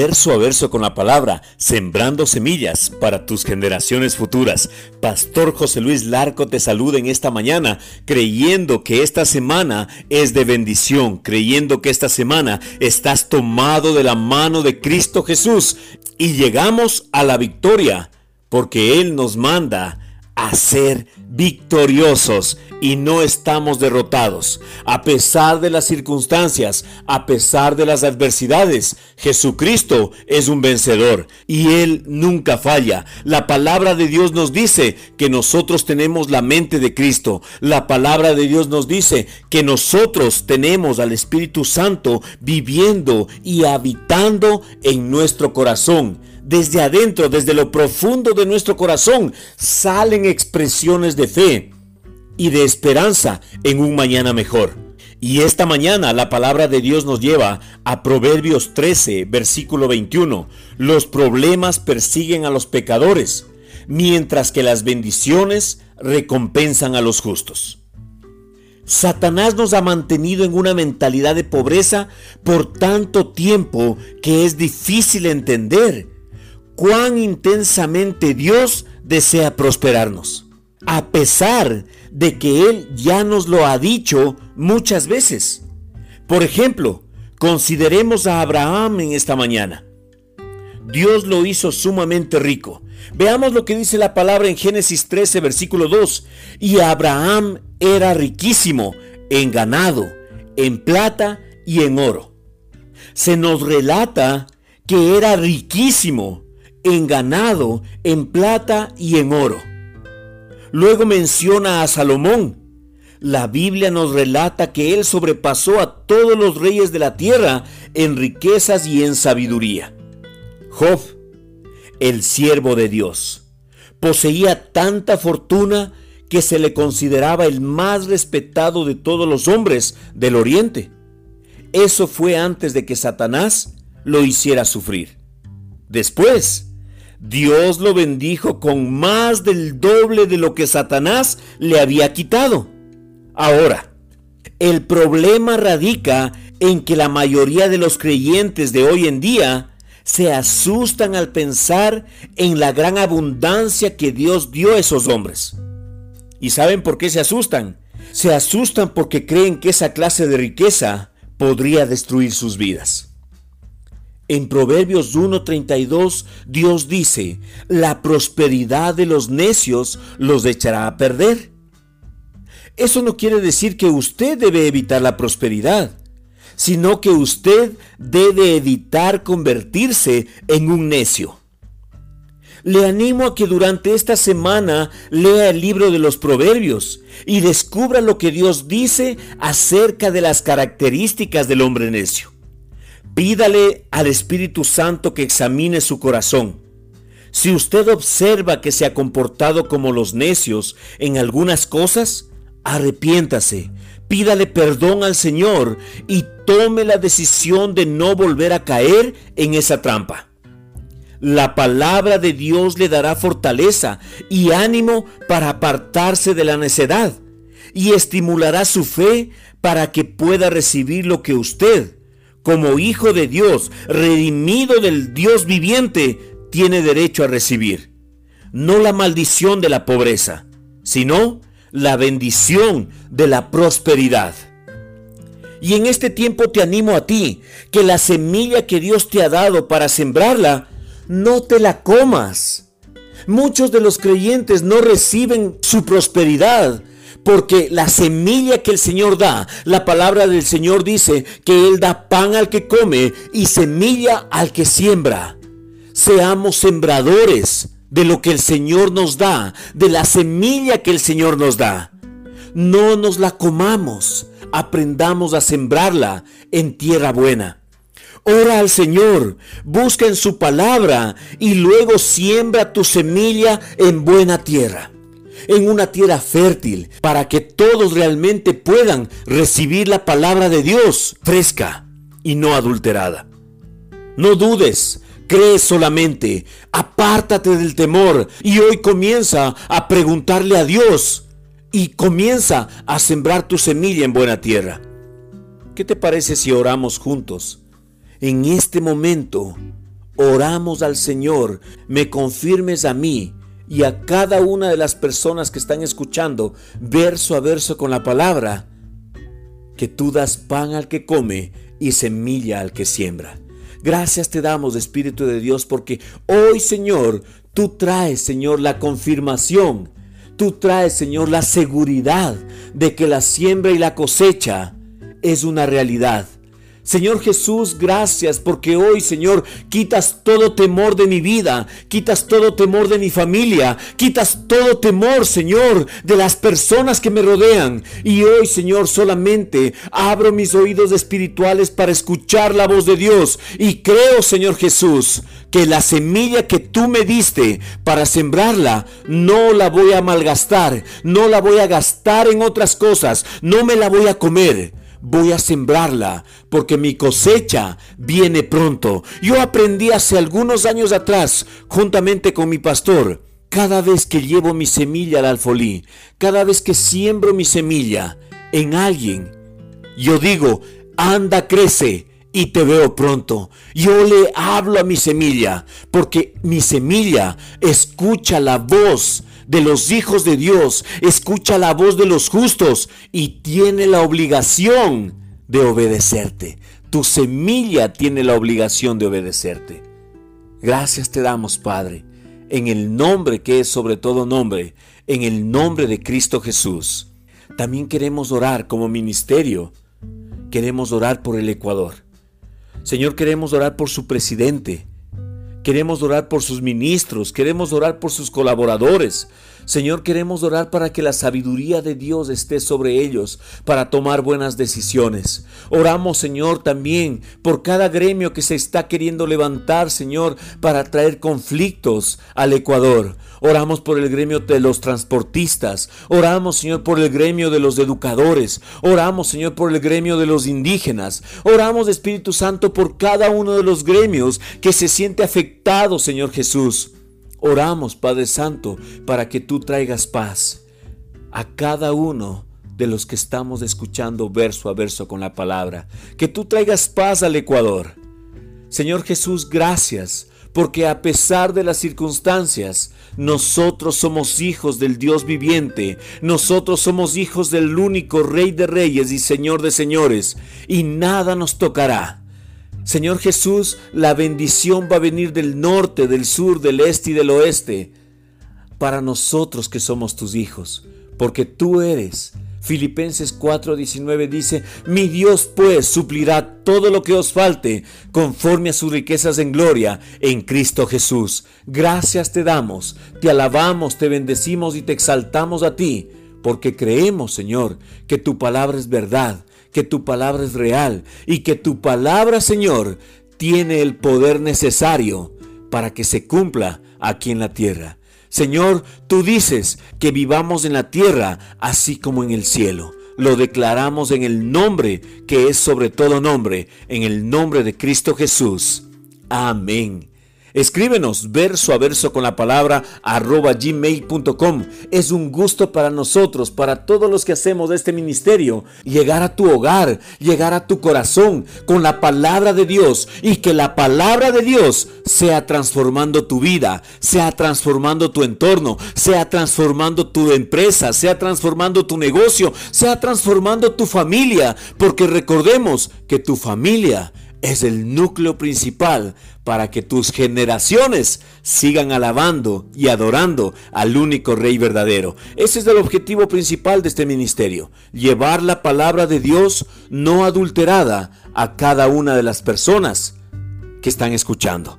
verso a verso con la palabra, sembrando semillas para tus generaciones futuras. Pastor José Luis Larco te saluda en esta mañana, creyendo que esta semana es de bendición, creyendo que esta semana estás tomado de la mano de Cristo Jesús y llegamos a la victoria, porque Él nos manda a ser victoriosos y no estamos derrotados. A pesar de las circunstancias, a pesar de las adversidades, Jesucristo es un vencedor y Él nunca falla. La palabra de Dios nos dice que nosotros tenemos la mente de Cristo. La palabra de Dios nos dice que nosotros tenemos al Espíritu Santo viviendo y habitando en nuestro corazón desde adentro, desde lo profundo de nuestro corazón, salen expresiones de fe y de esperanza en un mañana mejor. Y esta mañana la palabra de Dios nos lleva a Proverbios 13, versículo 21. Los problemas persiguen a los pecadores, mientras que las bendiciones recompensan a los justos. Satanás nos ha mantenido en una mentalidad de pobreza por tanto tiempo que es difícil entender cuán intensamente Dios desea prosperarnos, a pesar de que Él ya nos lo ha dicho muchas veces. Por ejemplo, consideremos a Abraham en esta mañana. Dios lo hizo sumamente rico. Veamos lo que dice la palabra en Génesis 13, versículo 2. Y Abraham era riquísimo en ganado, en plata y en oro. Se nos relata que era riquísimo en ganado, en plata y en oro. Luego menciona a Salomón. La Biblia nos relata que él sobrepasó a todos los reyes de la tierra en riquezas y en sabiduría. Job, el siervo de Dios, poseía tanta fortuna que se le consideraba el más respetado de todos los hombres del oriente. Eso fue antes de que Satanás lo hiciera sufrir. Después, Dios lo bendijo con más del doble de lo que Satanás le había quitado. Ahora, el problema radica en que la mayoría de los creyentes de hoy en día se asustan al pensar en la gran abundancia que Dios dio a esos hombres. ¿Y saben por qué se asustan? Se asustan porque creen que esa clase de riqueza podría destruir sus vidas. En Proverbios 1.32 Dios dice, la prosperidad de los necios los echará a perder. Eso no quiere decir que usted debe evitar la prosperidad, sino que usted debe evitar convertirse en un necio. Le animo a que durante esta semana lea el libro de los Proverbios y descubra lo que Dios dice acerca de las características del hombre necio. Pídale al Espíritu Santo que examine su corazón. Si usted observa que se ha comportado como los necios en algunas cosas, arrepiéntase, pídale perdón al Señor y tome la decisión de no volver a caer en esa trampa. La palabra de Dios le dará fortaleza y ánimo para apartarse de la necedad y estimulará su fe para que pueda recibir lo que usted como hijo de Dios, redimido del Dios viviente, tiene derecho a recibir. No la maldición de la pobreza, sino la bendición de la prosperidad. Y en este tiempo te animo a ti, que la semilla que Dios te ha dado para sembrarla, no te la comas. Muchos de los creyentes no reciben su prosperidad porque la semilla que el Señor da, la palabra del Señor dice que Él da pan al que come y semilla al que siembra. Seamos sembradores de lo que el Señor nos da, de la semilla que el Señor nos da. No nos la comamos, aprendamos a sembrarla en tierra buena. Ora al Señor, busca en su palabra y luego siembra tu semilla en buena tierra en una tierra fértil para que todos realmente puedan recibir la palabra de Dios fresca y no adulterada. No dudes, cree solamente, apártate del temor y hoy comienza a preguntarle a Dios y comienza a sembrar tu semilla en buena tierra. ¿Qué te parece si oramos juntos? En este momento oramos al Señor, me confirmes a mí y a cada una de las personas que están escuchando verso a verso con la palabra, que tú das pan al que come y semilla al que siembra. Gracias te damos, Espíritu de Dios, porque hoy, Señor, tú traes, Señor, la confirmación. Tú traes, Señor, la seguridad de que la siembra y la cosecha es una realidad Señor Jesús, gracias porque hoy, Señor, quitas todo temor de mi vida, quitas todo temor de mi familia, quitas todo temor, Señor, de las personas que me rodean. Y hoy, Señor, solamente abro mis oídos espirituales para escuchar la voz de Dios. Y creo, Señor Jesús, que la semilla que tú me diste para sembrarla, no la voy a malgastar, no la voy a gastar en otras cosas, no me la voy a comer voy a sembrarla porque mi cosecha viene pronto. Yo aprendí hace algunos años atrás, juntamente con mi pastor, cada vez que llevo mi semilla al alfolí, cada vez que siembro mi semilla en alguien, yo digo, anda, crece y te veo pronto. Yo le hablo a mi semilla, porque mi semilla escucha la voz de los hijos de Dios, escucha la voz de los justos y tiene la obligación de obedecerte. Tu semilla tiene la obligación de obedecerte. Gracias te damos, Padre, en el nombre que es sobre todo nombre, en el nombre de Cristo Jesús. También queremos orar como ministerio. Queremos orar por el Ecuador. Señor, queremos orar por su presidente. Queremos orar por sus ministros, queremos orar por sus colaboradores. Señor, queremos orar para que la sabiduría de Dios esté sobre ellos, para tomar buenas decisiones. Oramos, Señor, también por cada gremio que se está queriendo levantar, Señor, para traer conflictos al Ecuador. Oramos por el gremio de los transportistas. Oramos, Señor, por el gremio de los educadores. Oramos, Señor, por el gremio de los indígenas. Oramos, Espíritu Santo, por cada uno de los gremios que se siente afectado, Señor Jesús. Oramos, Padre Santo, para que tú traigas paz a cada uno de los que estamos escuchando verso a verso con la palabra. Que tú traigas paz al Ecuador. Señor Jesús, gracias porque a pesar de las circunstancias, nosotros somos hijos del Dios viviente, nosotros somos hijos del único Rey de Reyes y Señor de Señores, y nada nos tocará. Señor Jesús, la bendición va a venir del norte, del sur, del este y del oeste, para nosotros que somos tus hijos, porque tú eres Filipenses 4:19 dice, mi Dios pues suplirá todo lo que os falte conforme a sus riquezas en gloria en Cristo Jesús. Gracias te damos, te alabamos, te bendecimos y te exaltamos a ti, porque creemos, Señor, que tu palabra es verdad, que tu palabra es real y que tu palabra, Señor, tiene el poder necesario para que se cumpla aquí en la tierra. Señor, tú dices que vivamos en la tierra así como en el cielo. Lo declaramos en el nombre que es sobre todo nombre, en el nombre de Cristo Jesús. Amén. Escríbenos verso a verso con la palabra arroba gmail.com. Es un gusto para nosotros, para todos los que hacemos este ministerio, llegar a tu hogar, llegar a tu corazón con la palabra de Dios y que la palabra de Dios sea transformando tu vida, sea transformando tu entorno, sea transformando tu empresa, sea transformando tu negocio, sea transformando tu familia, porque recordemos que tu familia es el núcleo principal para que tus generaciones sigan alabando y adorando al único Rey verdadero. Ese es el objetivo principal de este ministerio, llevar la palabra de Dios no adulterada a cada una de las personas que están escuchando.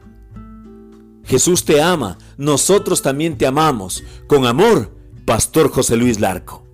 Jesús te ama, nosotros también te amamos. Con amor, Pastor José Luis Larco.